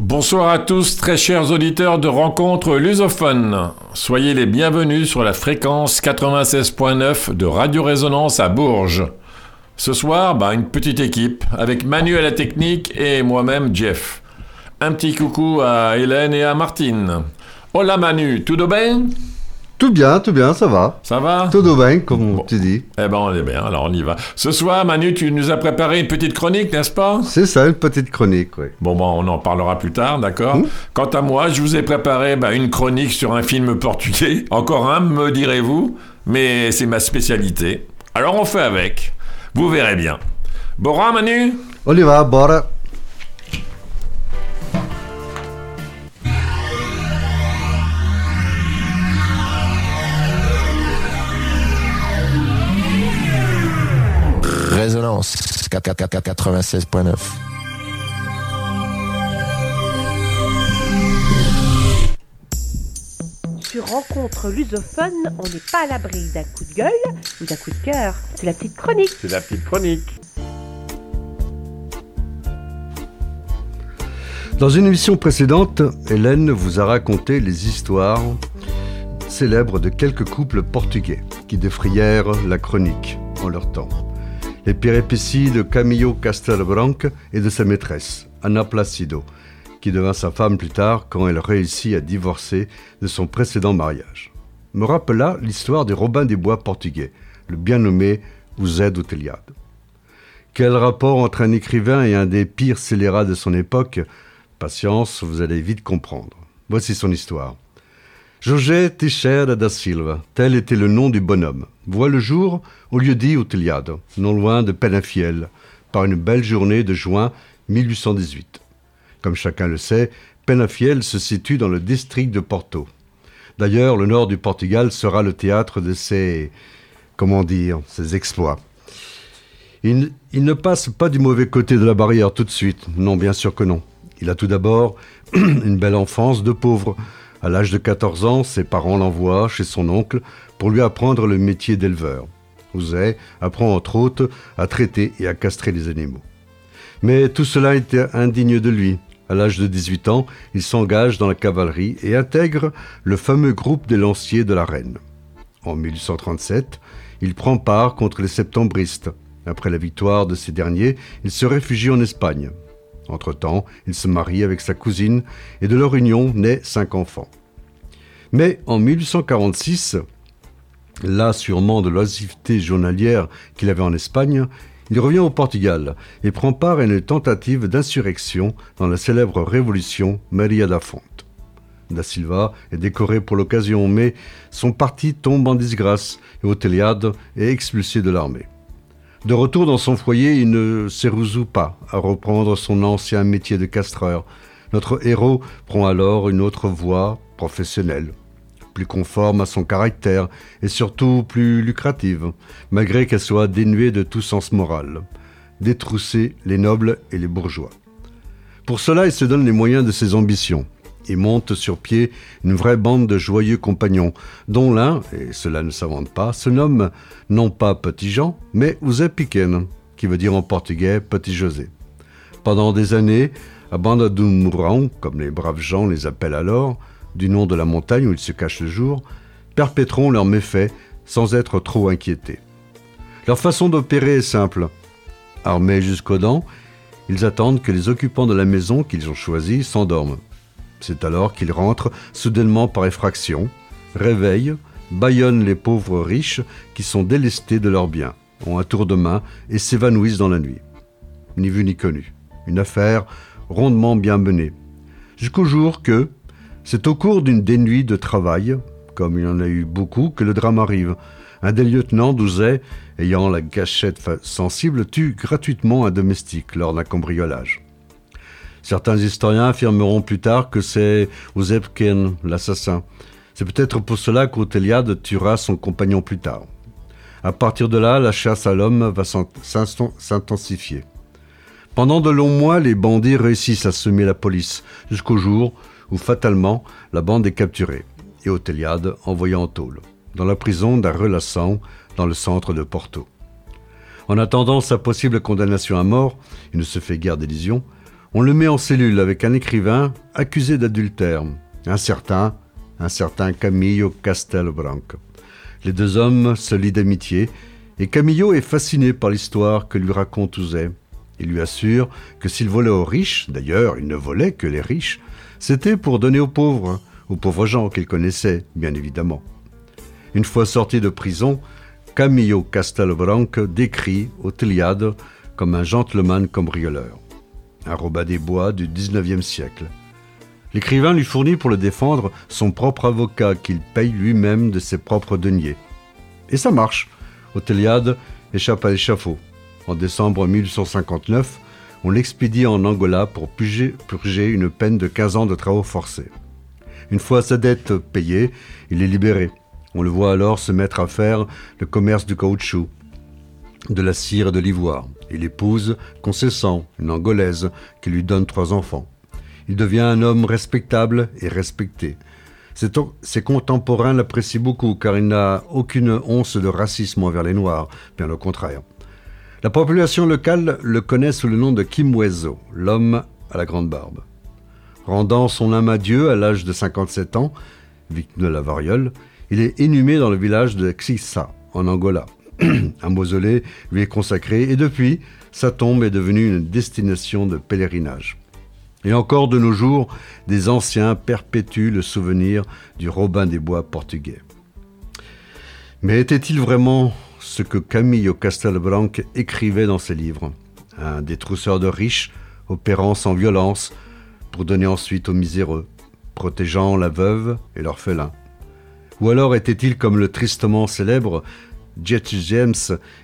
Bonsoir à tous, très chers auditeurs de Rencontres Lusophones. Soyez les bienvenus sur la fréquence 96.9 de Radio Résonance à Bourges. Ce soir, bah, une petite équipe, avec Manu à la technique et moi-même Jeff. Un petit coucou à Hélène et à Martine. Hola Manu, tout bien? Tout bien, tout bien, ça va. Ça va Tout bien, comme tu dis. Eh ben, on est bien, alors on y va. Ce soir, Manu, tu nous as préparé une petite chronique, n'est-ce pas? C'est ça, une petite chronique, oui. Bon, bon, on en parlera plus tard, d'accord? Hmm? Quant à moi, je vous ai préparé bah, une chronique sur un film portugais. Encore un, me direz-vous, mais c'est ma spécialité. Alors on fait avec. Vous verrez bien. Bora, Manu? On y va, bora. Résonance 96.9. Sur Rencontre lusophone, on n'est pas à l'abri d'un coup de gueule ou d'un coup de cœur. C'est la petite chronique. C'est la petite chronique. Dans une émission précédente, Hélène vous a raconté les histoires célèbres de quelques couples portugais qui défrayèrent la chronique en leur temps les péripéties de Camillo Castelbranc et de sa maîtresse, Anna Placido, qui devint sa femme plus tard quand elle réussit à divorcer de son précédent mariage. Me rappela l'histoire des Robin des Bois portugais, le bien nommé Ouzed Outeliade. Quel rapport entre un écrivain et un des pires scélérats de son époque? Patience, vous allez vite comprendre. Voici son histoire. José Teixeira da Silva, tel était le nom du bonhomme, voit le jour au lieu dit Utiliado, non loin de Penafiel, par une belle journée de juin 1818. Comme chacun le sait, Penafiel se situe dans le district de Porto. D'ailleurs, le nord du Portugal sera le théâtre de ses, comment dire, ses exploits. Il, il, ne passe pas du mauvais côté de la barrière tout de suite. Non, bien sûr que non. Il a tout d'abord une belle enfance de pauvre, à l'âge de 14 ans, ses parents l'envoient chez son oncle pour lui apprendre le métier d'éleveur. Ouzet apprend entre autres à traiter et à castrer les animaux. Mais tout cela était indigne de lui. À l'âge de 18 ans, il s'engage dans la cavalerie et intègre le fameux groupe des lanciers de la Reine. En 1837, il prend part contre les septembristes. Après la victoire de ces derniers, il se réfugie en Espagne. Entre-temps, il se marie avec sa cousine et de leur union naît cinq enfants. Mais en 1846, là sûrement de l'oisiveté journalière qu'il avait en Espagne, il revient au Portugal et prend part à une tentative d'insurrection dans la célèbre révolution Maria da Fonte. Da Silva est décoré pour l'occasion, mais son parti tombe en disgrâce et Oteliade est expulsé de l'armée. De retour dans son foyer, il ne s'érouzoue pas à reprendre son ancien métier de castreur. Notre héros prend alors une autre voie professionnelle, plus conforme à son caractère et surtout plus lucrative, malgré qu'elle soit dénuée de tout sens moral. Détrousser les nobles et les bourgeois. Pour cela, il se donne les moyens de ses ambitions et monte sur pied une vraie bande de joyeux compagnons, dont l'un, et cela ne s'invente pas, se nomme non pas Petit Jean, mais Ouzé Piquen, qui veut dire en portugais Petit José. Pendant des années, à Banda do Mourão, comme les braves gens les appellent alors, du nom de la montagne où ils se cachent le jour, perpétront leurs méfaits sans être trop inquiétés. Leur façon d'opérer est simple. Armés jusqu'aux dents, ils attendent que les occupants de la maison qu'ils ont choisie s'endorment. C'est alors qu'ils rentrent soudainement par effraction, réveillent, bâillonnent les pauvres riches qui sont délestés de leurs biens, ont un tour de main et s'évanouissent dans la nuit. Ni vu ni connu. Une affaire rondement bien menée. Jusqu'au jour que, c'est au cours d'une des nuits de travail, comme il y en a eu beaucoup, que le drame arrive. Un des lieutenants d'Ouzet, ayant la gâchette sensible, tue gratuitement un domestique lors d'un cambriolage. Certains historiens affirmeront plus tard que c'est Ouzepken, l'assassin. C'est peut-être pour cela qu'Oteliade tuera son compagnon plus tard. À partir de là, la chasse à l'homme va s'intensifier. Pendant de longs mois, les bandits réussissent à semer la police, jusqu'au jour où fatalement la bande est capturée et Oteliade envoyé en tôle, dans la prison d'Arrelassan, dans le centre de Porto. En attendant sa possible condamnation à mort, il ne se fait guère d'illusions, On le met en cellule avec un écrivain accusé d'adultère, un certain, un certain Camillo Castelbranco. Les deux hommes se lient d'amitié et Camillo est fasciné par l'histoire que lui raconte Ouzet. Il lui assure que s'il volait aux riches, d'ailleurs il ne volait que les riches, c'était pour donner aux pauvres, aux pauvres gens qu'il connaissait, bien évidemment. Une fois sorti de prison, Camillo Castelbranco décrit au Tiliade comme un gentleman cambrioleur, un des Bois du XIXe siècle. L'écrivain lui fournit pour le défendre son propre avocat qu'il paye lui-même de ses propres deniers. Et ça marche. Otéliade échappe à l'échafaud. En décembre 1859, on l'expédie en Angola pour purger une peine de 15 ans de travaux forcés. Une fois sa dette payée, il est libéré. On le voit alors se mettre à faire le commerce du caoutchouc, de la cire et de l'ivoire. Il épouse Concessant, une Angolaise, qui lui donne trois enfants. Il devient un homme respectable et respecté. Ses contemporains l'apprécient beaucoup car il n'a aucune once de racisme envers les Noirs, bien au contraire. La population locale le connaît sous le nom de Kimwezo, l'homme à la grande barbe. Rendant son âme à Dieu à l'âge de 57 ans, victime de la variole, il est inhumé dans le village de Xissa, en Angola. Un mausolée lui est consacré et depuis, sa tombe est devenue une destination de pèlerinage. Et encore de nos jours, des anciens perpétuent le souvenir du Robin des Bois portugais. Mais était-il vraiment ce que Camillo Castelbranc écrivait dans ses livres? Un détrousseur de riches, opérant sans violence, pour donner ensuite aux miséreux, protégeant la veuve et l'orphelin Ou alors était-il comme le tristement célèbre Jet James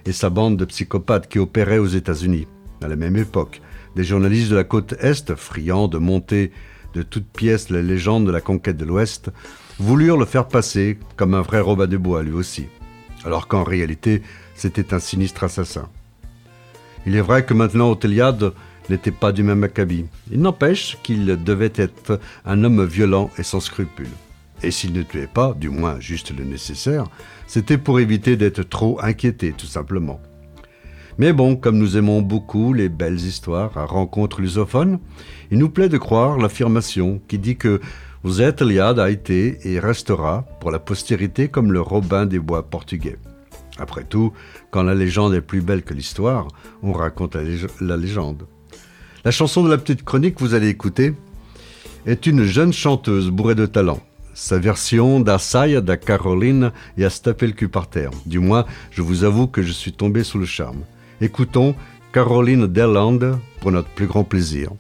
et sa bande de psychopathes qui opéraient aux États-Unis, à la même époque des journalistes de la côte Est, friands de monter de toutes pièces la légende de la conquête de l'Ouest, voulurent le faire passer comme un vrai Robin des Bois lui aussi, alors qu'en réalité c'était un sinistre assassin. Il est vrai que maintenant Otéliade n'était pas du même acabit. Il n'empêche qu'il devait être un homme violent et sans scrupules. Et s'il ne tuait pas, du moins juste le nécessaire, c'était pour éviter d'être trop inquiété, tout simplement. Mais bon, comme nous aimons beaucoup les belles histoires à rencontre lusophone, il nous plaît de croire l'affirmation qui dit que vous êtes Liad a été et restera pour la postérité comme le Robin des Bois portugais. Après tout, quand la légende est plus belle que l'histoire, on raconte la, légende. La chanson de la petite chronique que vous allez écouter est une jeune chanteuse bourrée de talent. Sa version d'Assaille da Caroline et le cul par terre. Du moins, je vous avoue que je suis tombé sous le charme. Écoutons Caroline Derland pour notre plus grand plaisir.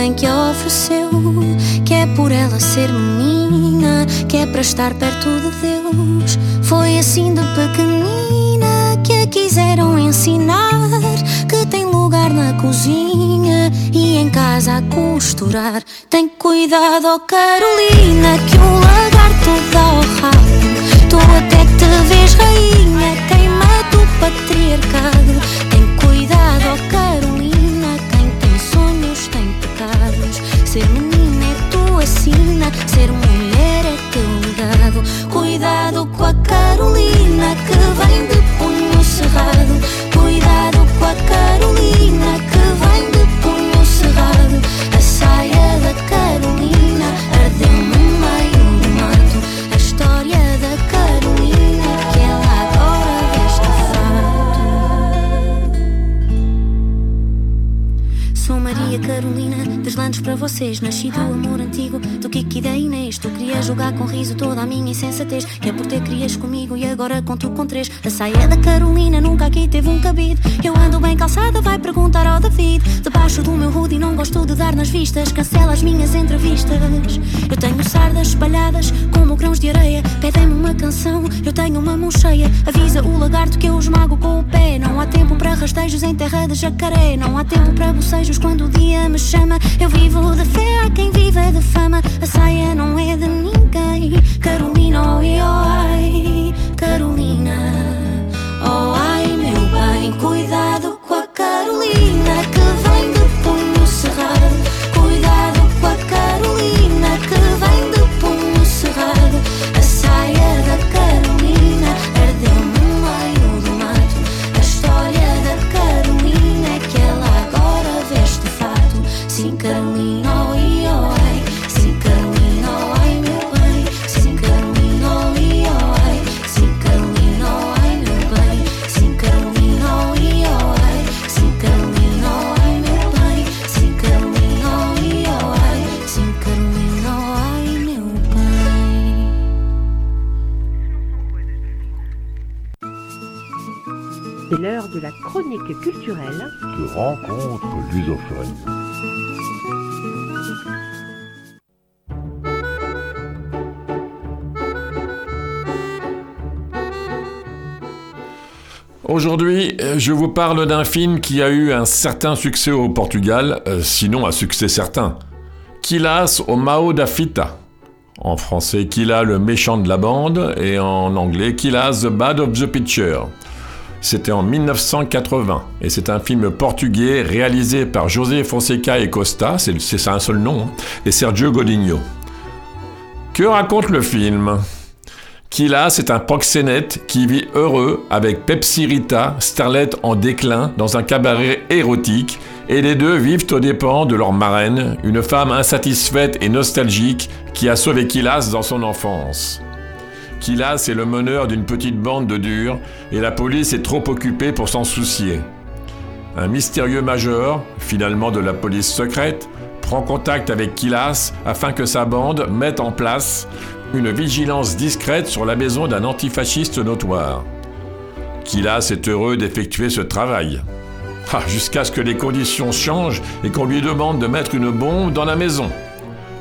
Alguém que a ofereceu que é por ela ser menina, que é para estar perto de Deus. Foi assim de pequenina que a quiseram ensinar que tem lugar na cozinha e em casa a costurar. Tem cuidado, oh Carolina, que o lagarto dá ao rabo. Tu até te vês rainha, queima do patriarcado. Tem cuidado, oh Carolina, assina. Ser mulher é teu legado. Cuidado com a Carolina que vem de punho cerrado. Três. A saia da Carolina nunca aqui teve um cabide. Eu ando bem calçada, vai perguntar ao David. Debaixo do meu hoodie não gosto de dar nas vistas. Cancela as minhas entrevistas. Eu tenho sardas espalhadas como grãos de areia. Pedem-me uma canção, eu tenho uma mão cheia. Avisa o lagarto que eu esmago com o pé. Não há tempo para rastejos em terra de jacaré. Não há tempo para bocejos quando o dia me chama. Eu vivo de fé a quem vive de fama. A saia não é de ninguém. Carolina, oi, oi, Carolina quem cuida. Aujourd'hui, je vous parle d'un film qui a eu un certain succès au Portugal, euh, sinon un succès certain. Kilas au Mao da Fita. En français, Killa le méchant de la bande, et en anglais, Kilas the bad of the picture. C'était en 1980, et c'est un film portugais réalisé par José Fonseca et Costa, c'est un seul nom, hein, et Sergio Godinho. Que raconte le film? Killa, c'est un proxénète qui vit heureux avec Pepsi Rita, starlette en déclin, dans un cabaret érotique, et les deux vivent aux dépens de leur marraine, une femme insatisfaite et nostalgique qui a sauvé Kilas dans son enfance. Kilas est le meneur d'une petite bande de durs, et la police est trop occupée pour s'en soucier. Un mystérieux major, finalement de la police secrète, prend contact avec Kilas afin que sa bande mette en place une vigilance discrète sur la maison d'un antifasciste notoire. Kilas est heureux d'effectuer ce travail. Ah, jusqu'à ce que les conditions changent et qu'on lui demande de mettre une bombe dans la maison.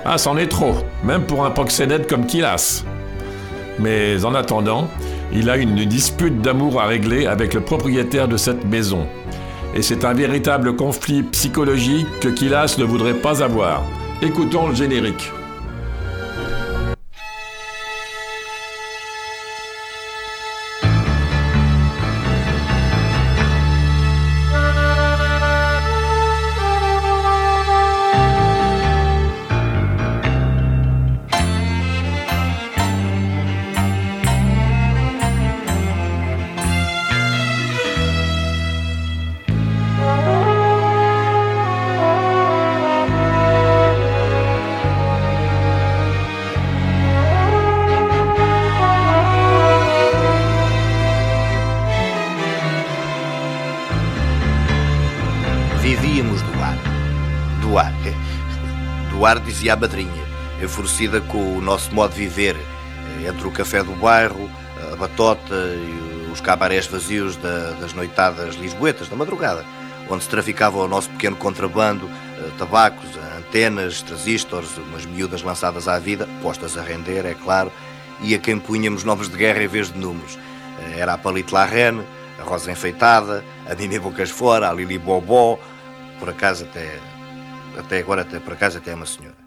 Ah, c'en est trop, même pour un proxénète comme Kilas. Mais en attendant, il a une dispute d'amour à régler avec le propriétaire de cette maison. Et c'est un véritable conflit psychologique que Kilas ne voudrait pas avoir. Écoutons le générique. Dizia a madrinha, enfurecida com o nosso modo de viver, entre o café do bairro, a batota e os cabarés vazios da- das noitadas lisboetas da madrugada, onde se traficava o nosso pequeno contrabando, eh, tabacos, antenas, transistores, umas miúdas lançadas à vida, postas a render, é claro, e a quem punhamos nomes de guerra em vez de números. Eh, Era a Palito La a Rosa Enfeitada, a Mimi Bocas Fora, a Lili Bobó, por acaso até, até agora, até, por acaso até é uma senhora.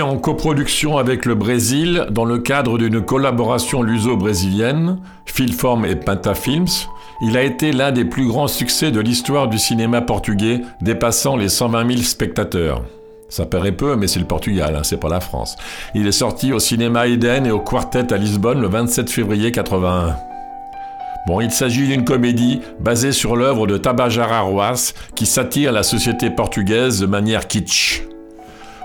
En coproduction avec le Brésil dans le cadre d'une collaboration luso-brésilienne, Filform et Pentafilms, il a été l'un des plus grands succès de l'histoire du cinéma portugais, dépassant les 120 000 spectateurs. Ça paraît peu, mais c'est le Portugal, hein, c'est pas la France. Il est sorti au cinéma Eden et au Quartet à Lisbonne le 27 février 81. Bon, il s'agit d'une comédie basée sur l'œuvre de Tabajara Roas qui satire la société portugaise de manière kitsch.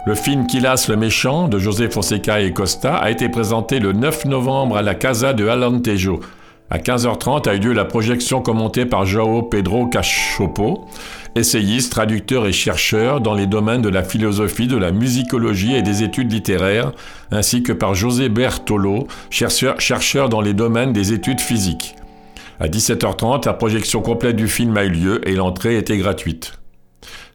Le film Quilas le méchant de José Fonseca et Costa a été présenté le 9 novembre à la Casa de Alentejo. À 15h30 a eu lieu la projection commentée par João Pedro Cachopo, essayiste, traducteur et chercheur dans les domaines de la philosophie, de la musicologie et des études littéraires, ainsi que par José Bertolo, chercheur, chercheur dans les domaines des études physiques. À 17h30, la projection complète du film a eu lieu et l'entrée était gratuite.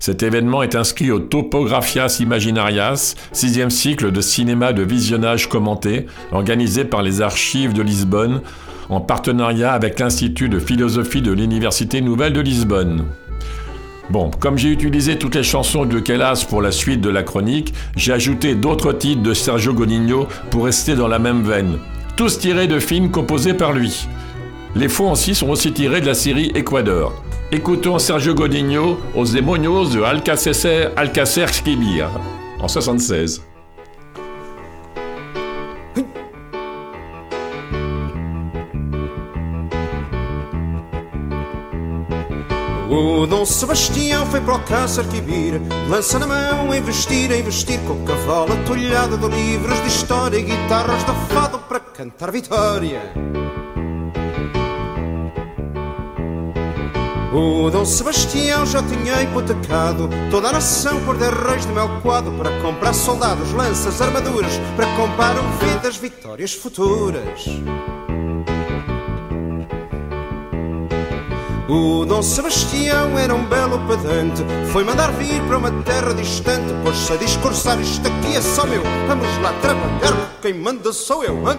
Cet événement est inscrit au Topographias Imaginarias, sixième cycle de cinéma de visionnage commenté, organisé par les archives de Lisbonne, en partenariat avec l'Institut de philosophie de l'Université Nouvelle de Lisbonne. Bon, comme j'ai utilisé toutes les chansons de Kellas pour la suite de la chronique, j'ai ajouté d'autres titres de Sergio Godinho pour rester dans la même veine. Tous tirés de films composés par lui. Les fonds aussi sont aussi tirés de la série Ecuador. Écoutons Sergio Godinho aux Demonios de Alcacer, Alcacer Skibir en 76. O Dom Sebastião foi para o Alcácer Quibir Lança na mão, investir, investir Com cavalo atolhado de livros de história E guitarras de fado para cantar vitória O Dom Sebastião já tinha hipotecado toda a nação por dez reis de mel coado para comprar soldados, lanças, armaduras, para comprar vidas, vitórias futuras. O Dom Sebastião era um belo pedante, foi mandar vir para uma terra distante, pôs-se a discursar: Isto aqui é só meu, vamos lá trabalhar, quem manda sou eu. Hein?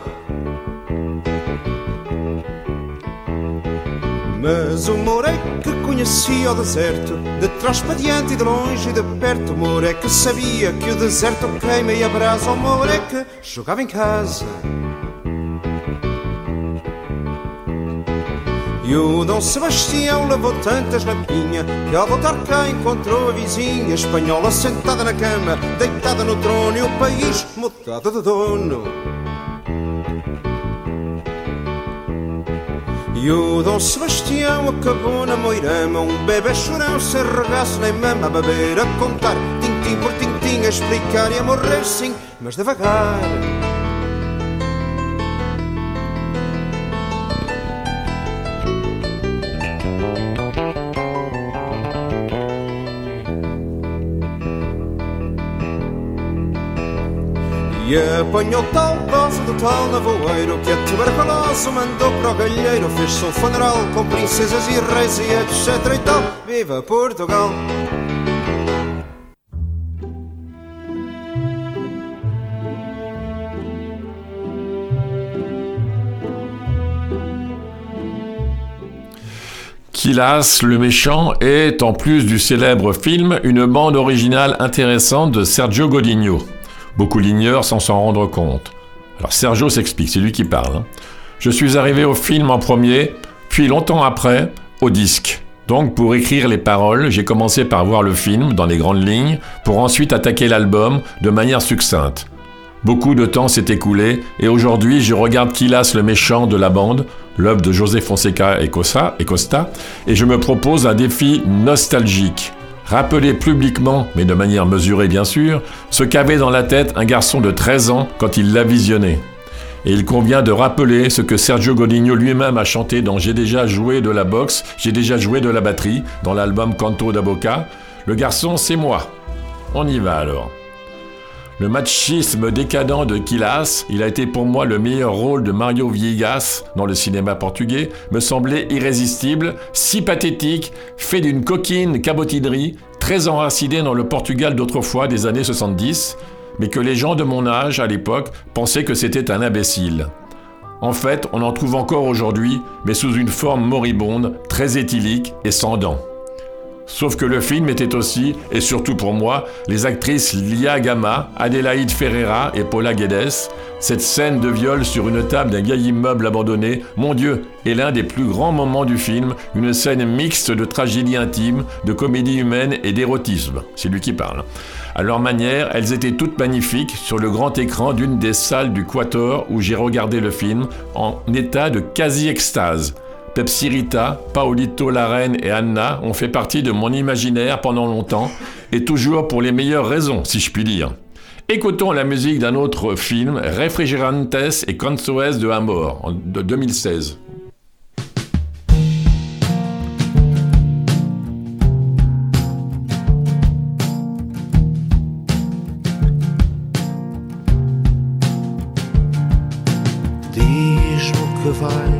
Mas o Moreque conhecia o deserto De trás para diante e de longe e de perto. O Moreque sabia que o deserto queima e abrasa. O Moreque jogava em casa. E o Dom Sebastião levou tantas na pinha Que ao voltar cá encontrou a vizinha Espanhola sentada na cama Deitada no trono E o país mudado de dono E o Dom Sebastião acabou na moirama Um bebê chorão sem regaço nem mama A beber, a contar, tintim por tintim A explicar e a morrer sim, mas devagar E apanhou tal dose do tal navoeiro Que a tuberculose mandou para o galheiro Fez-se um funeral com princesas e reis e etc e tal Viva Portugal! Kilas le méchant est, en plus du célèbre film, une bande originale intéressante de Sergio Godinho. Beaucoup l'ignorent sans s'en rendre compte. Alors Sergio s'explique, c'est lui qui parle. hein. Je suis arrivé au film en premier, puis longtemps après, au disque. Donc pour écrire les paroles, j'ai commencé par voir le film dans les grandes lignes, pour ensuite attaquer l'album de manière succincte. Beaucoup de temps s'est écoulé, et aujourd'hui je regarde Kilas le méchant de la bande, l'œuvre de José Fonseca et Costa, et Costa, et je me propose un défi nostalgique. Rappeler publiquement, mais de manière mesurée bien sûr, ce qu'avait dans la tête un garçon de 13 ans quand il l'a visionné. Et il convient de rappeler ce que Sergio Godinho lui-même a chanté dans J'ai déjà joué de la boxe, j'ai déjà joué de la batterie, dans l'album Canto da Boca. Le garçon, c'est moi. On y va alors. Le machisme décadent de Quilas, il a été pour moi le meilleur rôle de Mario Viegas dans le cinéma portugais, me semblait irrésistible, si pathétique, fait d'une coquine cabotinerie, très enracinée dans le Portugal d'autrefois des années 70, mais que les gens de mon âge à l'époque pensaient que c'était un imbécile. En fait, on en trouve encore aujourd'hui, mais sous une forme moribonde, très éthylique et sans dents. Sauf que le film était aussi, et surtout pour moi, les actrices Lia Gama, Adélaïde Ferreira et Paula Guedes. Cette scène de viol sur une table d'un vieil immeuble abandonné, mon Dieu, est l'un des plus grands moments du film, une scène mixte de tragédie intime, de comédie humaine et d'érotisme. C'est lui qui parle. À leur manière, elles étaient toutes magnifiques sur le grand écran d'une des salles du Quator où j'ai regardé le film en état de quasi-extase. Pepsi Rita, Paolito Larraine et Anna ont fait partie de mon imaginaire pendant longtemps, et toujours pour les meilleures raisons, si je puis dire. Écoutons la musique d'un autre film, Refrigerantes et Consoes de Amor, de 2016. Diz-me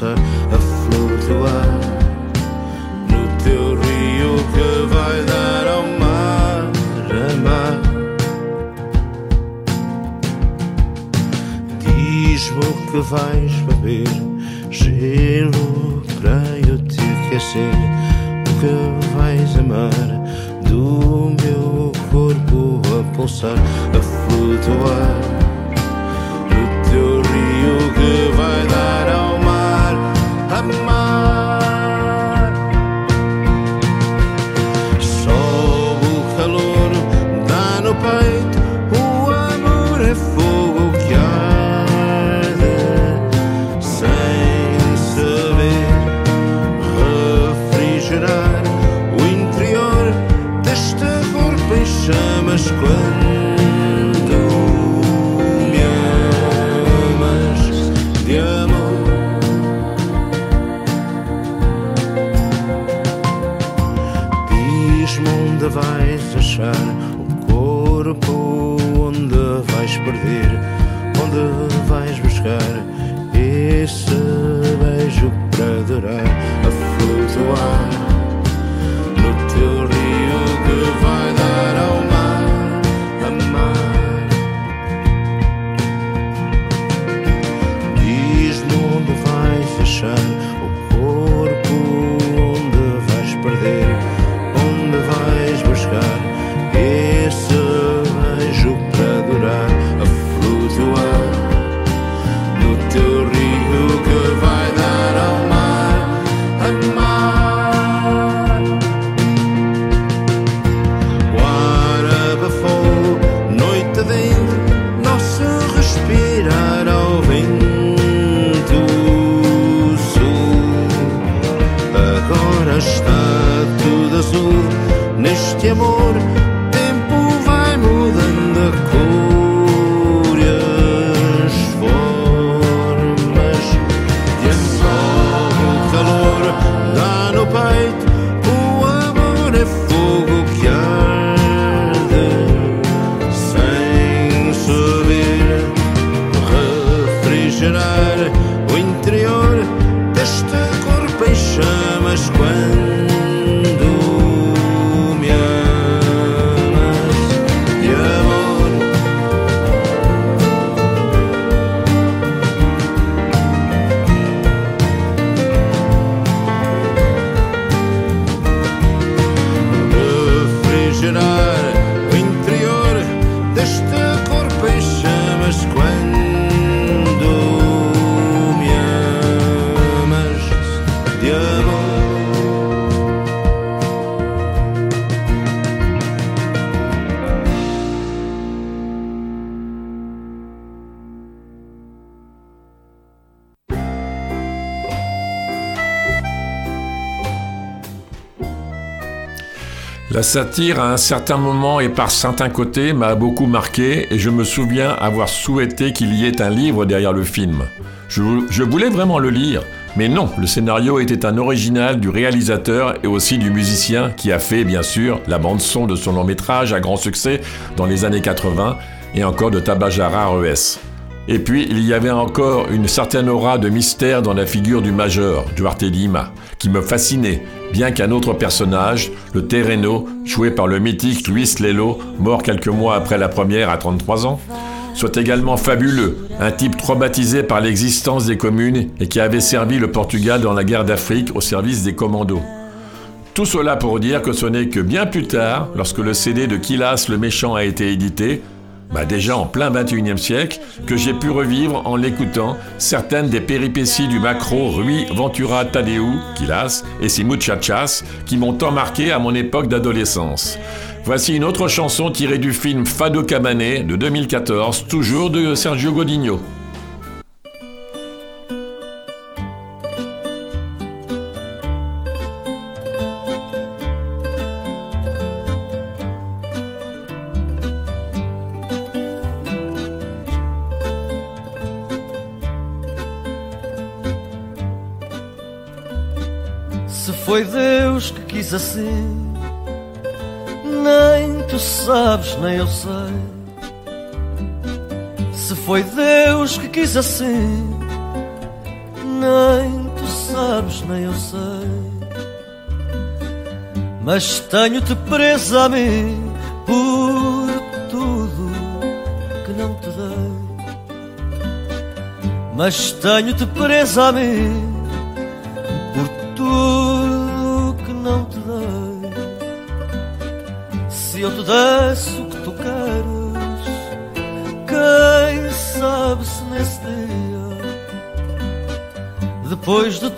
a pulsar, a flutuar no teu rio que vai dar ao mar, amar. Diz-me o que vais beber, gelo para eu te aquecer. O que vais amar do meu corpo a pulsar, a flutuar La satire, à un certain moment et par certains côtés, m'a beaucoup marqué et je me souviens avoir souhaité qu'il y ait un livre derrière le film. Je, voulais vraiment le lire, mais non, le scénario était un original du réalisateur et aussi du musicien qui a fait, bien sûr, la bande-son de son long métrage à grand succès dans les années 80 et encore de Tabajara ES. Et puis, il y avait encore une certaine aura de mystère dans la figure du major, Duarte Lima, qui me fascinait, bien qu'un autre personnage, le Terreno, joué par le mythique Luis Lelo, mort quelques mois après la première à 33 ans, soit également fabuleux, un type traumatisé par l'existence des communes et qui avait servi le Portugal dans la guerre d'Afrique au service des commandos. Tout cela pour dire que ce n'est que bien plus tard, lorsque le CD de Kilas le méchant a été édité, bah déjà en plein 21e siècle, que j'ai pu revivre en l'écoutant certaines des péripéties du macro Rui Ventura Tadeu, Kilas, et ses muchachas, qui m'ont tant marqué à mon époque d'adolescence. Voici une autre chanson tirée du film Fado Cabane de 2014, toujours de Sergio Godinho. Nem tu sabes, nem eu sei. Mas tenho-te presa a mim por tudo que não te dei. Mas tenho-te presa a mim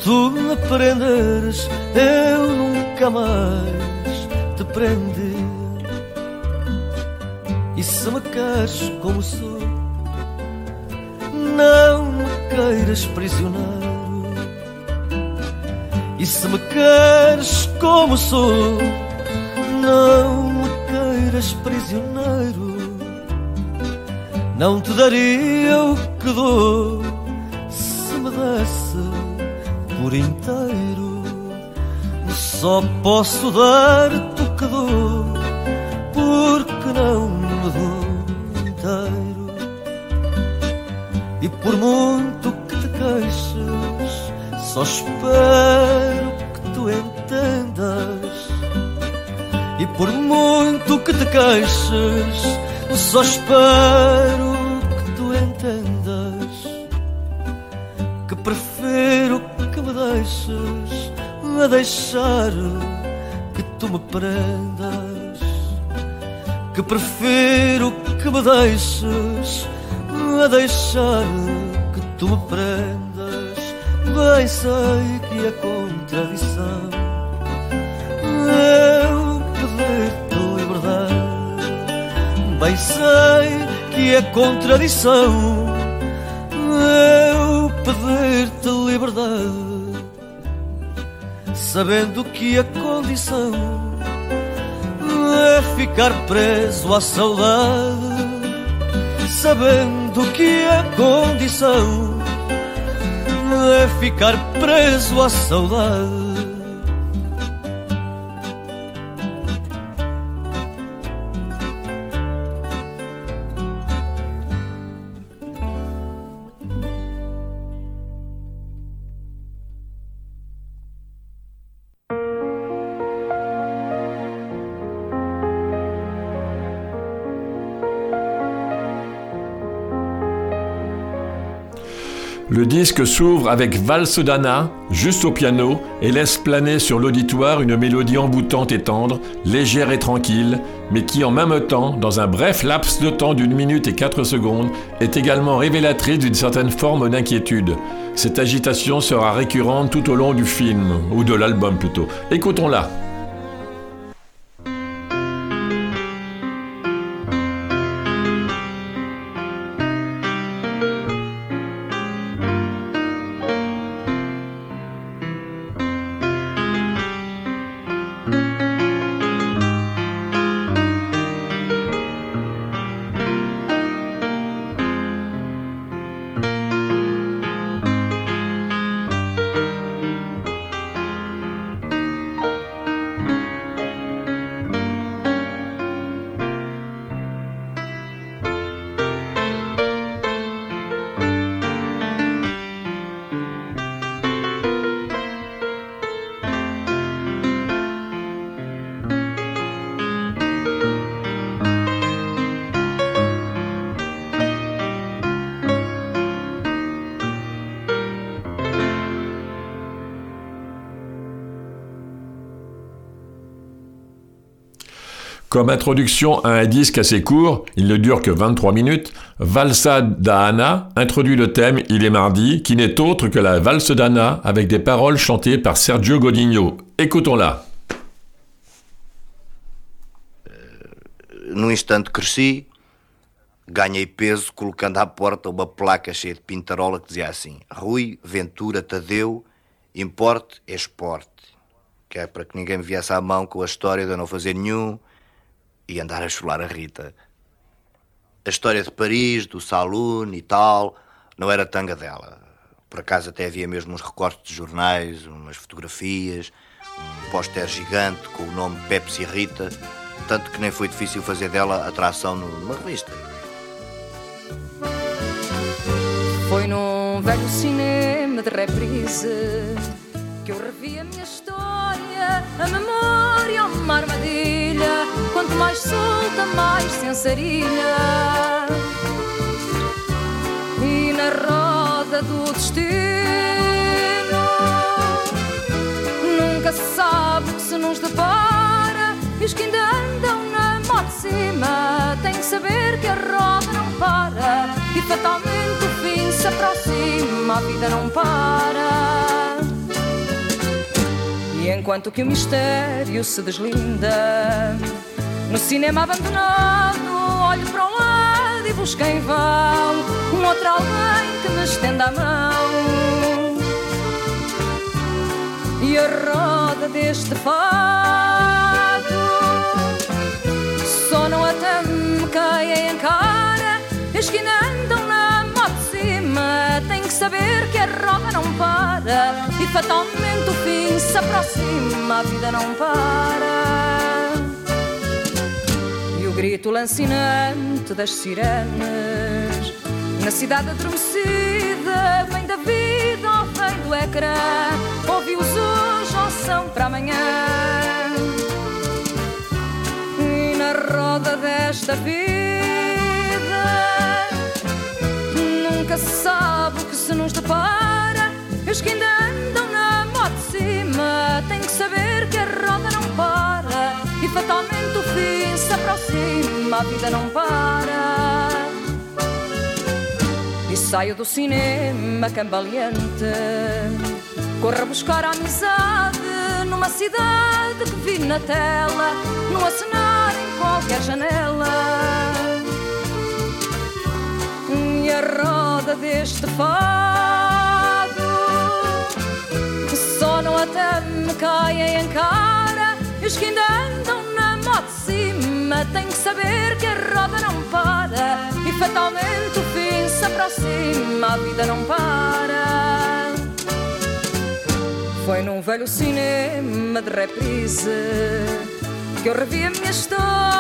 tu me prenderes, eu nunca mais te prendi. E se me queres como sou, não me queiras prisioneiro. E se me queres como sou, não me queiras prisioneiro. Não te daria o que dou Só posso dar-te o que dou, porque não me dou inteiro. E por muito que te queixes, só espero que tu entendas. E por muito que te queixes, só espero que tu entendas. Que prefiro que me deixes a deixar que tu me prendas. Que prefiro que me deixes a deixar que tu me prendas. Bem sei que é contradição eu pedir-te liberdade. Bem sei que é contradição eu pedir-te liberdade. Sabendo que a condição é ficar preso à saudade. Sabendo que a condição é ficar preso à saudade. Disque s'ouvre avec Valse d'Anna, juste au piano, et laisse planer sur l'auditoire une mélodie envoûtante et tendre, légère et tranquille, mais qui en même temps, dans un bref laps de temps d'une minute et quatre secondes, est également révélatrice d'une certaine forme d'inquiétude. Cette agitation sera récurrente tout au long du film, ou de l'album plutôt. Écoutons-la. Comme introduction à un disque assez court, il ne dure que 23 minutes, Valsa d'Anna introduit le thème Il est mardi, qui n'est autre que la valse d'Anna avec des paroles chantées par Sergio Godinho. Écoutons-la. num instante cresci, ganhei peso colocando à porta uma placa cheia de pintarola que dizia assim: Rui Ventura Tadeu, importe é esporte. Que é para que ninguém me viesse à mão com a história de não fazer nenhum e andar a chorar a Rita. A história de Paris, do saloon e tal, não era tanga dela. Por acaso até havia mesmo uns recortes de jornais, umas fotografias, um póster gigante com o nome Pepsi Rita, tanto que nem foi difícil fazer dela atração numa revista. Foi num velho cinema de reprise que eu revi a minha história, mais sensarilha. E na roda do destino nunca se sabe o que se nos depara. E os que ainda andam na moto de cima têm que saber que a roda não para. E fatalmente o fim se aproxima, a vida não para. E enquanto que o mistério se deslinda, no cinema abandonado, olho para o lado e busco em vão um outro alguém que me estenda a mão. E a roda deste fado só não me caem em cara. Os que ainda andam na moto cima têm que saber que a roda não para. E fatalmente o fim se aproxima, a vida não para. O grito lancinante das sirenes na cidade adormecida vem da vida ao vem do ecrã. Ouvi-os hoje ou são para amanhã. E na roda desta vida nunca se sabe o que se nos depara. Os que ainda andam na moto de cima têm que saber que a roda não para. E fatalmente o fim aproxima, a vida não para. E saio do cinema cambaleante Corro buscar a amizade Numa cidade que vi na tela Num acenar em qualquer janela E a roda deste fado Só não até me caem em cara os que ainda andam na moto de cima Têm que saber que a roda não para E fatalmente o fim se aproxima A vida não para Foi num velho cinema de reprise Que eu revi a minha história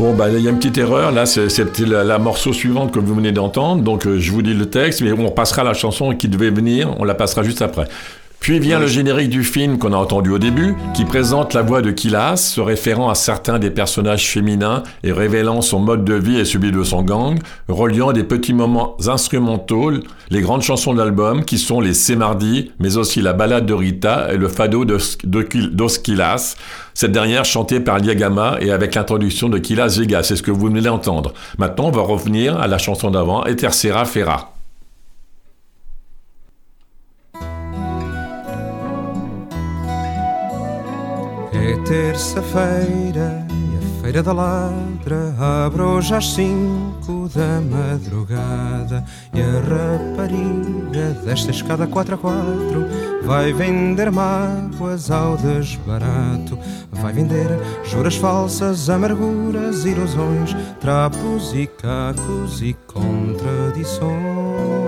Bon, bah, il y a une petite erreur. Là, la, la morceau suivante que vous venez d'entendre. Donc, euh, je vous dis le texte, mais on passera la chanson qui devait venir. On la passera juste après. Puis vient le générique du film qu'on a entendu au début, qui présente la voix de Kilas, se référant à certains des personnages féminins et révélant son mode de vie et celui de son gang, reliant des petits moments instrumentaux, les grandes chansons de l'album, qui sont les C'est mardi, mais aussi la balade de Rita et le fado de, de, dos Kilas, cette dernière chantée par Liagama et avec l'introduction de Kilas Vega, c'est ce que vous venez d'entendre. Maintenant, on va revenir à la chanson d'avant, Et Tercera Ferra. É terça-feira e a feira da ladra abre hoje às cinco da madrugada e a rapariga desta escada 4 a 4 vai vender mágoas ao desbarato, vai vender juras falsas, amarguras, ilusões, trapos e cacos e contradições.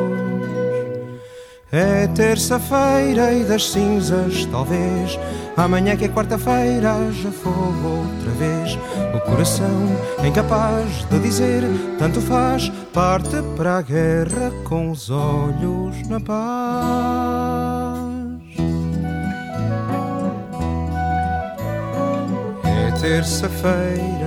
É terça-feira e das cinzas, talvez. Amanhã que é quarta-feira, haja fogo outra vez. O coração é incapaz de dizer, tanto faz, parte para a guerra com os olhos na paz. É terça-feira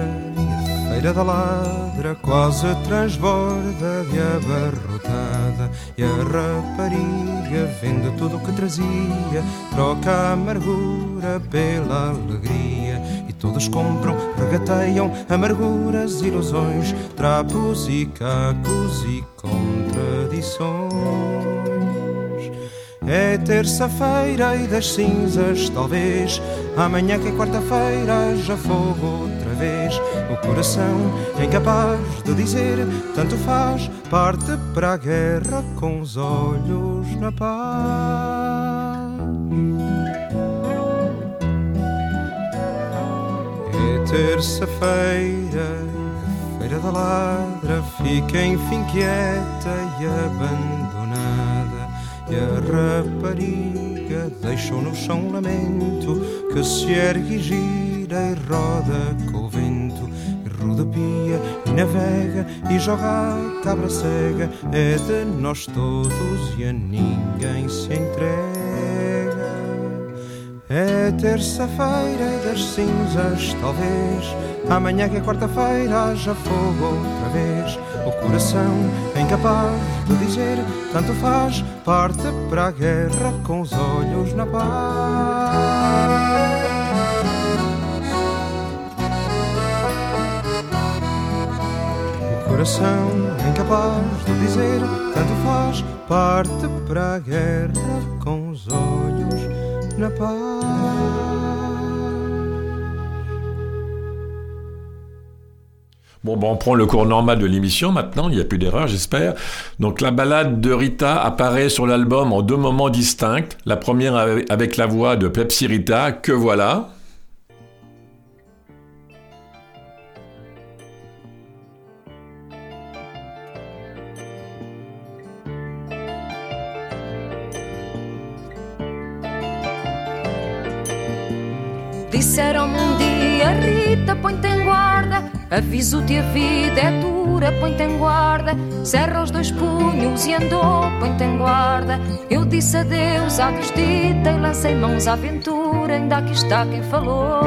feira da ladra quase transborda de abarrotada e a rapariga vende tudo o que trazia, troca a amargura pela alegria e todos compram, regateiam amarguras, ilusões, trapos e cacos e contradições. É terça-feira e das cinzas, talvez. Amanhã que é quarta-feira, já fogo vez. O coração é incapaz de dizer, tanto faz, parte para a guerra com os olhos na paz. É terça-feira, feira da ladra, fica enfim quieta e abandonada. E a rapariga deixou no chão um lamento que se ergue gira e roda com o vento. E rodopia e navega e joga a cabra cega. É de nós todos e a ninguém se entrega. É terça-feira das cinzas, talvez. Amanhã que é quarta-feira, já fogo outra vez. O coração é incapaz de dizer, tanto faz, parte para a guerra com os olhos na paz. Bon, on prend le cours normal de l'émission maintenant, il n'y a plus d'erreur, j'espère. Donc, la balade de Rita apparaît sur l'album en deux moments distincts. La première avec la voix de Pepsi Rita, que voilà? Aviso-te, a vida é dura, põe-te em guarda. Cerra os dois punhos e andou, põe-te em guarda. Eu disse adeus à desdita e lancei mãos à aventura. Ainda aqui está quem falou.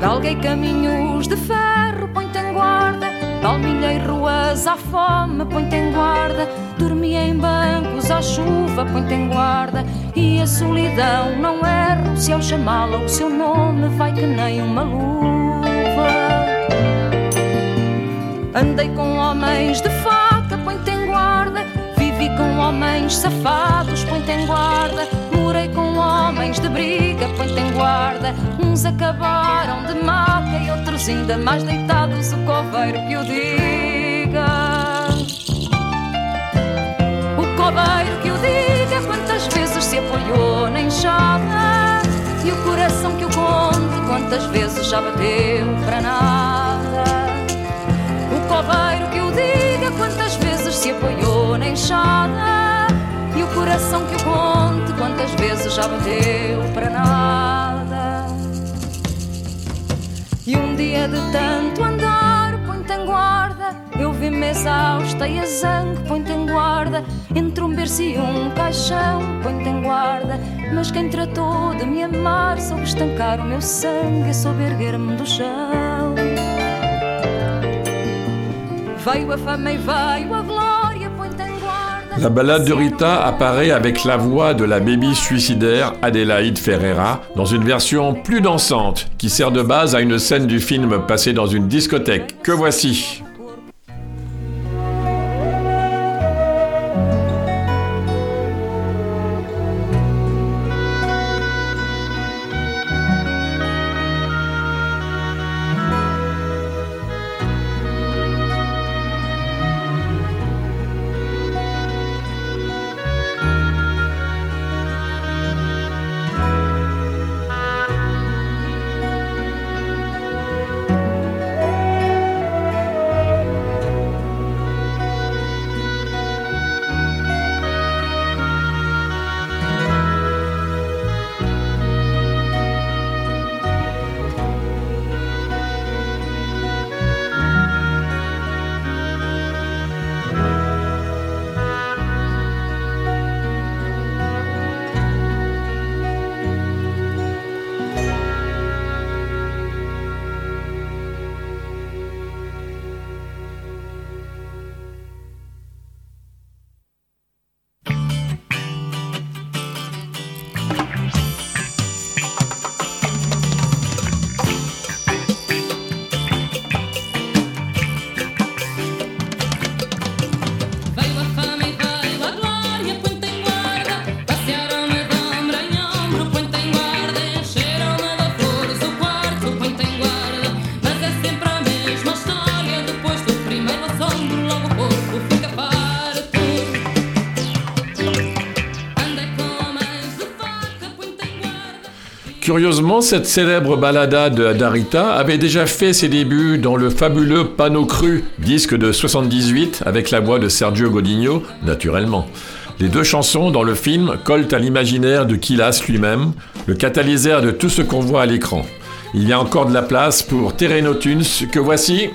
Galguei caminhos de ferro, põe-te em guarda. Palmilhei ruas à fome, põe-te em guarda. Dormi em bancos à chuva, põe-te em guarda. E a solidão não erro se ao chamá-la o seu nome vai que nem uma luva. Andei com homens de faca, põe-te em guarda. Vivi com homens safados, põe-te em guarda. Morei com homens de briga, põe-te em guarda. Uns acabaram de maca e outros ainda mais deitados. O coveiro que o diga. O coveiro que o diga quantas vezes se apoiou na enxada. E o coração que o conte quantas vezes já bateu para nada. O coveiro que o diga quantas vezes se apoiou na enxada. E coração que o conte quantas vezes já bateu para nada. E um dia de tanto andar, põe-te em guarda. Eu vi-me exausta e a zangue, põe-te em guarda. Entre um berço e um caixão, põe-te em guarda. Mas quem tratou de me amar soube estancar o meu sangue, soube erguer-me do chão. Veio a fama e veio a La balade de Rita apparaît avec la voix de la baby suicidaire Adélaïde Ferreira dans une version plus dansante qui sert de base à une scène du film passée dans une discothèque. Que voici? Curieusement, cette célèbre balada de d'Arita avait déjà fait ses débuts dans le fabuleux Panneau Cru, disque de 78 avec la voix de Sergio Godinho, naturellement. Les deux chansons dans le film collent à l'imaginaire de Kilas lui-même, le catalyseur de tout ce qu'on voit à l'écran. Il y a encore de la place pour Terrenotunes que voici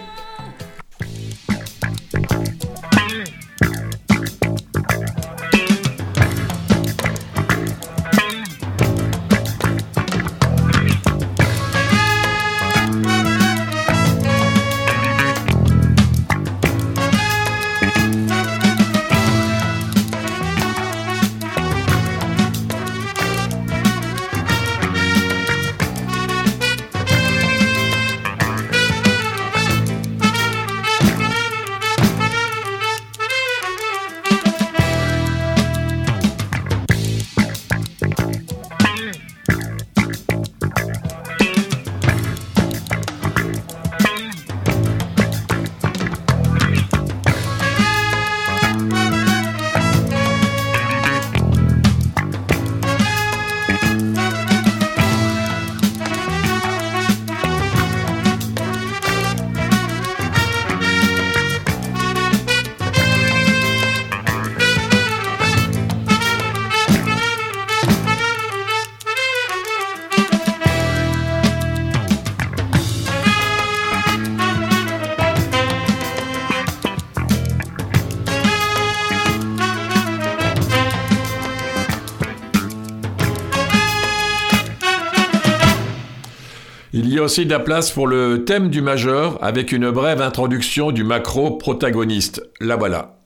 aussi de la place pour le thème du majeur avec une brève introduction du macro protagoniste. La voilà.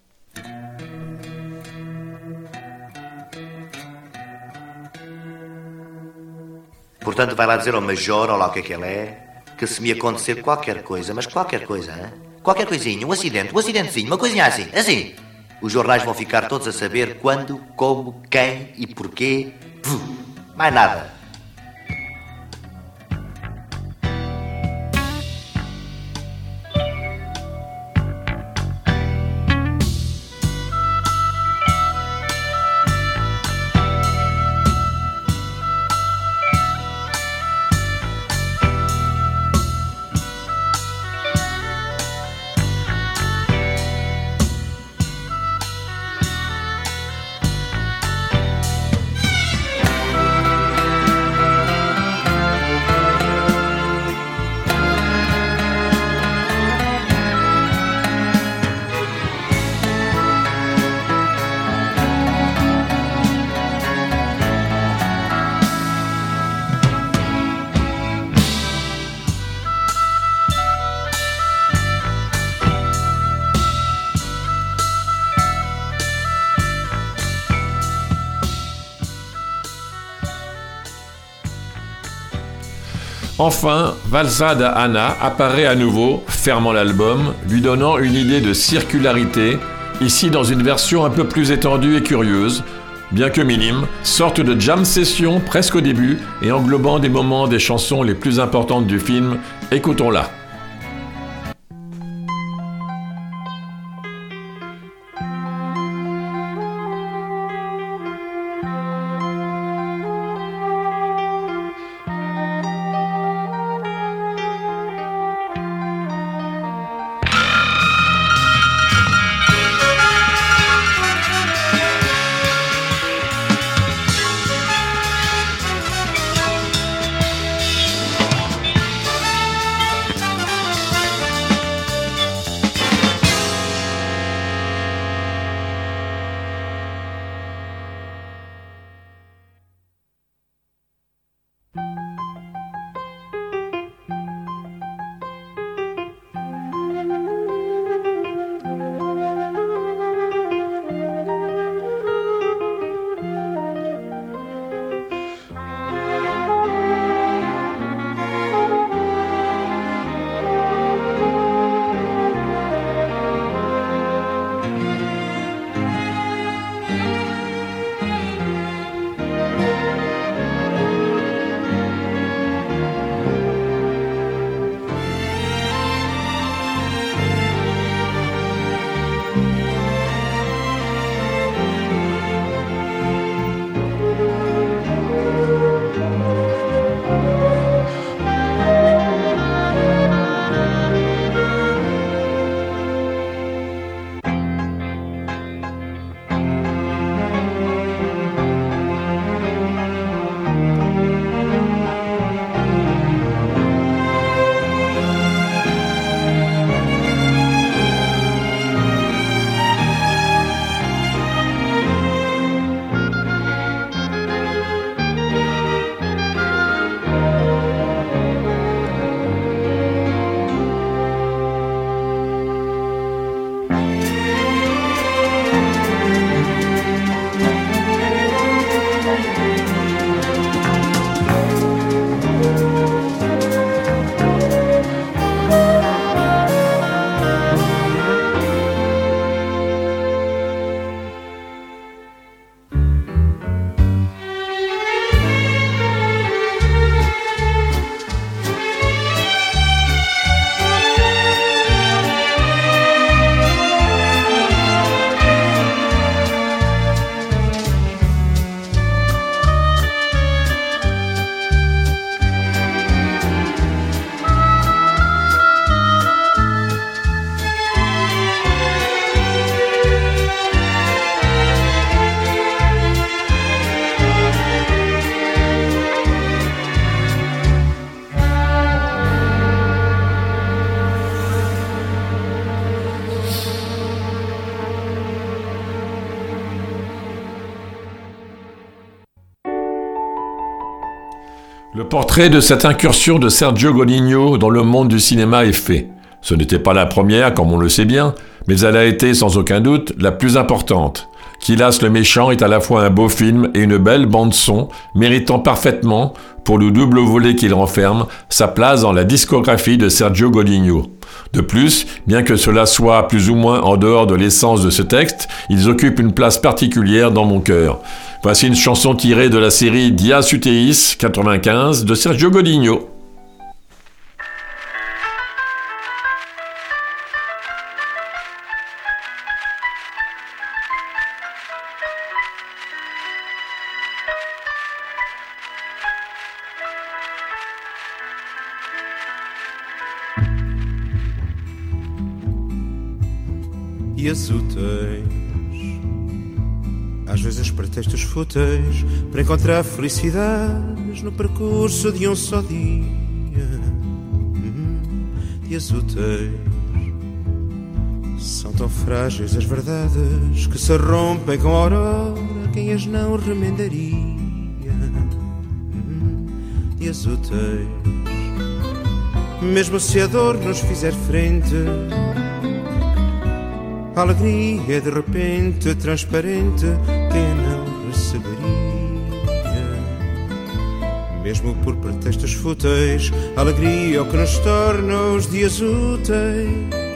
Portanto, vai lá dizer ao Major, ou lá o que é que ele é, que se me acontecer qualquer coisa, mas qualquer coisa, hein? qualquer coisinha, um acidente, um acidentezinho, uma coisinha assim, assim, os jornais vão ficar todos a saber quando, como, quem e porquê. Puh, mais nada. Enfin, Valsada Anna apparaît à nouveau, fermant l'album, lui donnant une idée de circularité, ici dans une version un peu plus étendue et curieuse, bien que minime, sorte de jam session presque au début et englobant des moments des chansons les plus importantes du film. Écoutons-la. Portrait de cette incursion de Sergio Goligno dans le monde du cinéma est fait. Ce n'était pas la première, comme on le sait bien, mais elle a été sans aucun doute la plus importante. Kilas le méchant est à la fois un beau film et une belle bande-son, méritant parfaitement, pour le double volet qu'il renferme, sa place dans la discographie de Sergio Goligno. De plus, bien que cela soit plus ou moins en dehors de l'essence de ce texte, ils occupent une place particulière dans mon cœur. Voici une chanson tirée de la série Dia Suteis 95 de Sergio Godinho. Fúteis para encontrar felicidades no percurso de um só dia. Dias úteis são tão frágeis as verdades que se rompem com a aurora. Quem as não remendaria? Dias úteis, mesmo se a dor nos fizer frente a alegria de repente transparente, quem Mesmo por pretextos fúteis, alegria é o que nos torna os dias úteis.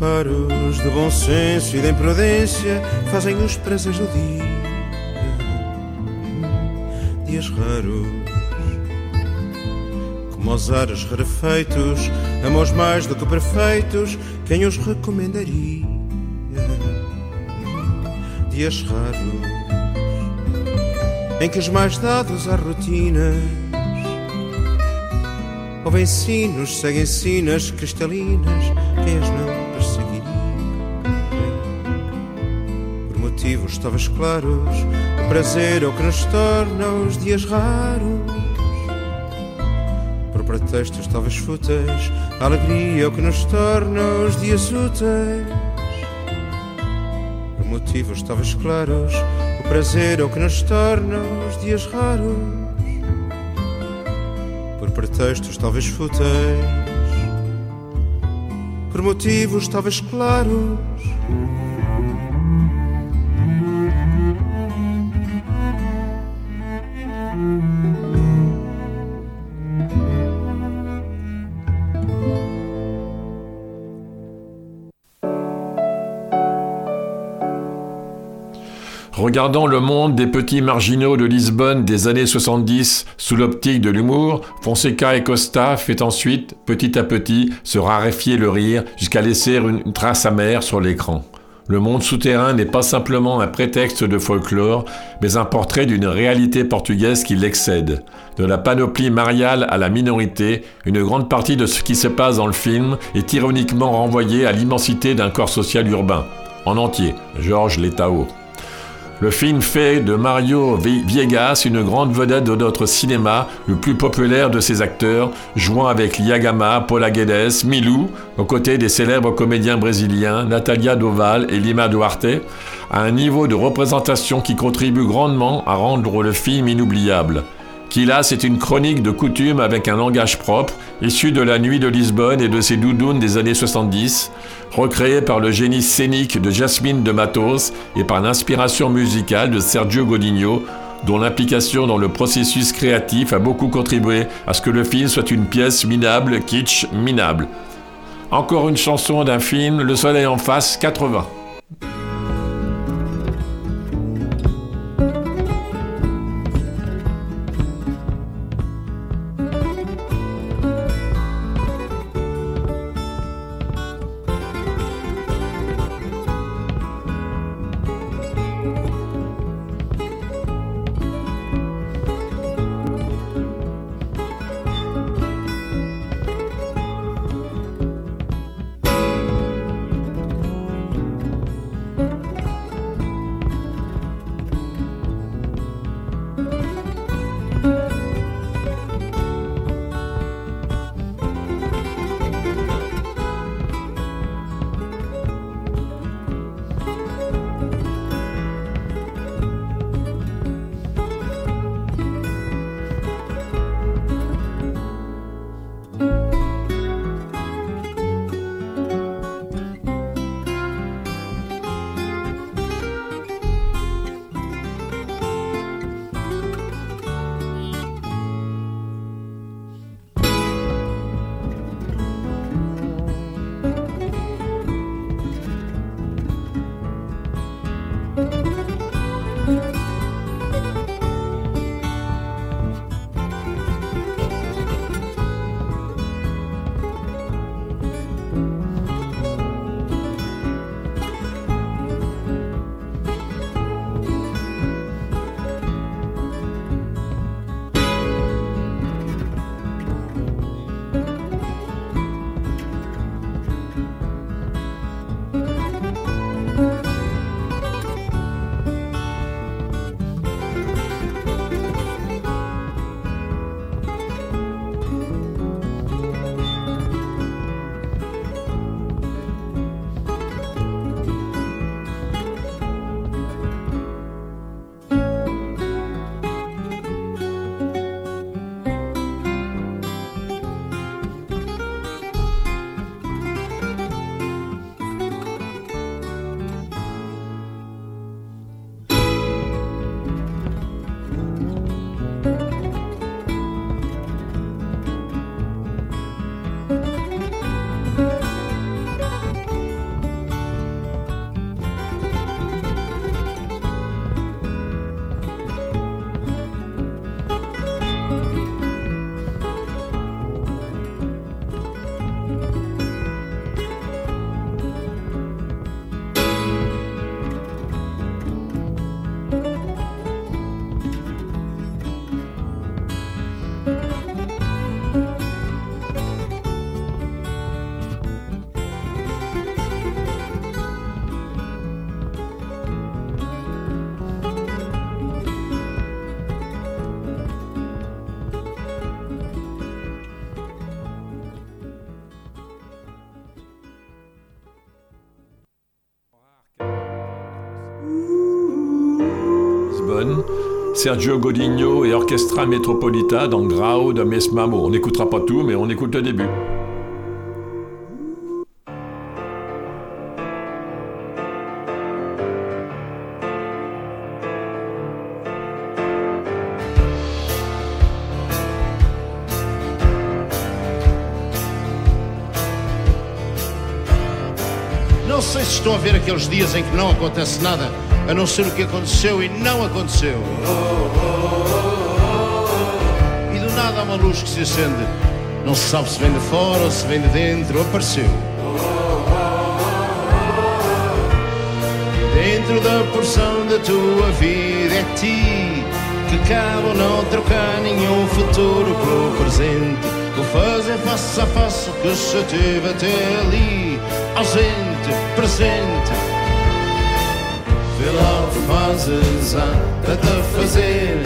Amparos de bom senso e de imprudência fazem os prazeres do dia. Dias raros, como os ares rarefeitos, amos mais do que perfeitos, quem os recomendaria? Dias raros, em que os mais dados à rotina Houve ensinos, seguem sinas cristalinas, quem as não motivos talvez claros, o prazer é o que nos torna os dias raros. Por pretextos talvez fúteis, a alegria é o que nos torna os dias úteis. Por motivos talvez claros, o prazer é o que nos torna os dias raros. Por pretextos talvez fúteis, por motivos talvez claros. Regardant le monde des petits marginaux de Lisbonne des années 70 sous l'optique de l'humour, Fonseca et Costa fait ensuite, petit à petit, se raréfier le rire jusqu'à laisser une trace amère sur l'écran. Le monde souterrain n'est pas simplement un prétexte de folklore, mais un portrait d'une réalité portugaise qui l'excède. De la panoplie mariale à la minorité, une grande partie de ce qui se passe dans le film est ironiquement renvoyée à l'immensité d'un corps social urbain. En entier, Georges Letao. Le film fait de Mario Viegas une grande vedette de notre cinéma, le plus populaire de ses acteurs, jouant avec Liagama, Paula Guedes, Milou, aux côtés des célèbres comédiens brésiliens Natalia Doval et Lima Duarte, à un niveau de représentation qui contribue grandement à rendre le film inoubliable. Kila, c'est une chronique de coutume avec un langage propre, issu de la nuit de Lisbonne et de ses doudounes des années 70, recréé par le génie scénique de Jasmine de Matos et par l'inspiration musicale de Sergio Godinho, dont l'implication dans le processus créatif a beaucoup contribué à ce que le film soit une pièce minable, kitsch, minable. Encore une chanson d'un film, Le Soleil en face, 80. Sergio Godinho et Orchestra Metropolita dans Grau de Mesmamo. On n'écoutera pas tout, mais on écoute le début. Não sei se estão a ver aqueles dias em que não acontece nada, a não ser o que aconteceu e não aconteceu. E do nada há uma luz que se acende. Não se sabe se vem de fora ou se vem de dentro, apareceu. Dentro da porção da tua vida é ti que cabe ou não trocar nenhum futuro pelo presente. Vou fazer face a face que se teve até ali, ausente, presente. Vê que fazes, anda-te a fazer.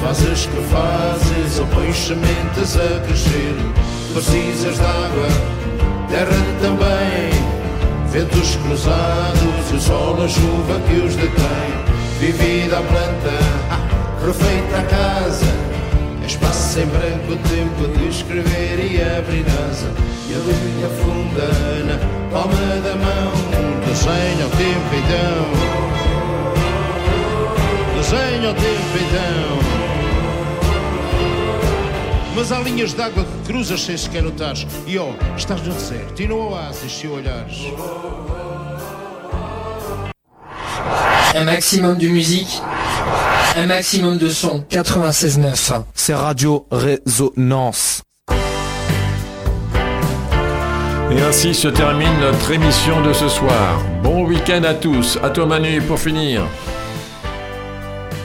Fazes que fazes, ou pões sementes a crescer. Precisas de água, terra também. Ventos cruzados, o sol, a chuva que os detém. Vivida a planta, refeita a casa. Espaço em branco, tempo de escrever e abrir asa. A linha funda na palma da mão. Desenha o tempo então. Desenha o tempo então. Mas há linhas de água que cruzas sem sequer notares. E ó, estás no deserto e no oásis se olhares. Un maximum de musique, un maximum de son. 96.9, c'est Radio Résonance. Et ainsi se termine notre émission de ce soir. Bon week-end à tous. À toi Manu pour finir.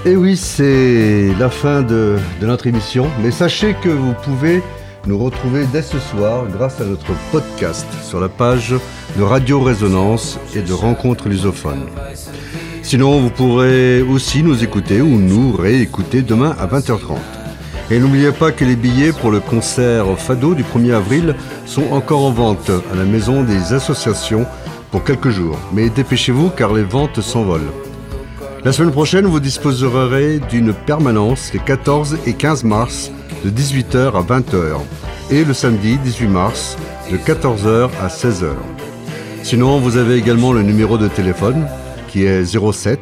Et oui, c'est la fin de, de notre émission, mais sachez que vous pouvez nous retrouver dès ce soir grâce à notre podcast sur la page de Radio Résonance et de Rencontres Lusophones. Sinon, vous pourrez aussi nous écouter ou nous réécouter demain à 20h30. Et n'oubliez pas que les billets pour le concert Fado du 1er avril sont encore en vente à la maison des associations pour quelques jours. Mais dépêchez-vous car les ventes s'envolent. La semaine prochaine, vous disposerez d'une permanence les 14 et 15 mars de 18h à 20h et le samedi 18 mars de 14h à 16h. Sinon, vous avez également le numéro de téléphone qui est 07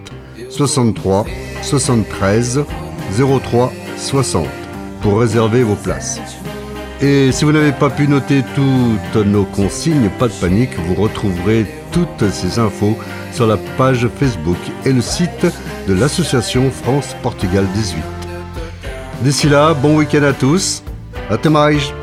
63 73 03 60 pour réserver vos places. Et si vous n'avez pas pu noter toutes nos consignes, pas de panique, vous retrouverez toutes ces infos sur la page Facebook et le site de l'association France-Portugal 18. D'ici là, bon week-end à tous. Até mais.